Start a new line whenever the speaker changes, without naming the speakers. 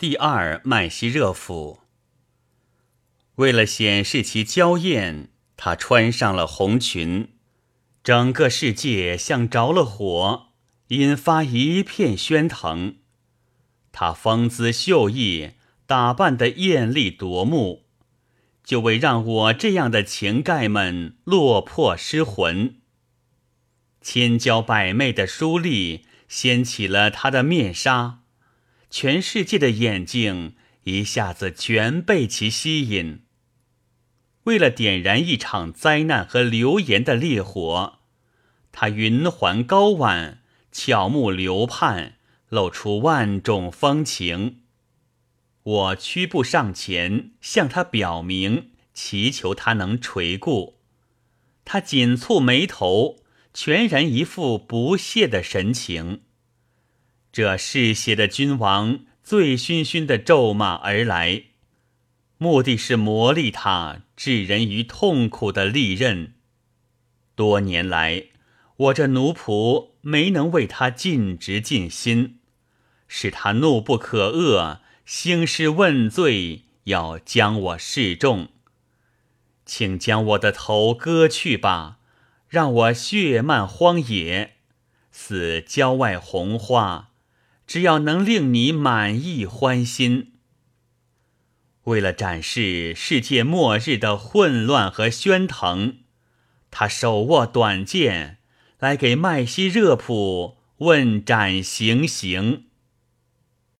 第二麦西热甫，为了显示其娇艳，她穿上了红裙，整个世界像着了火，引发一片喧腾。她风姿秀逸，打扮得艳丽夺目，就为让我这样的情盖们落魄失魂。千娇百媚的舒丽掀起了她的面纱。全世界的眼睛一下子全被其吸引。为了点燃一场灾难和流言的烈火，他云环高挽，巧目流盼，露出万种风情。我屈步上前，向他表明，祈求他能垂顾。他紧蹙眉头，全然一副不屑的神情。这嗜血的君王醉醺醺的咒骂而来，目的是磨砺他置人于痛苦的利刃。多年来，我这奴仆没能为他尽职尽心，使他怒不可遏，兴师问罪，要将我示众。请将我的头割去吧，让我血漫荒野，似郊外红花。只要能令你满意欢心，为了展示世界末日的混乱和喧腾，他手握短剑来给麦西热普问斩行刑。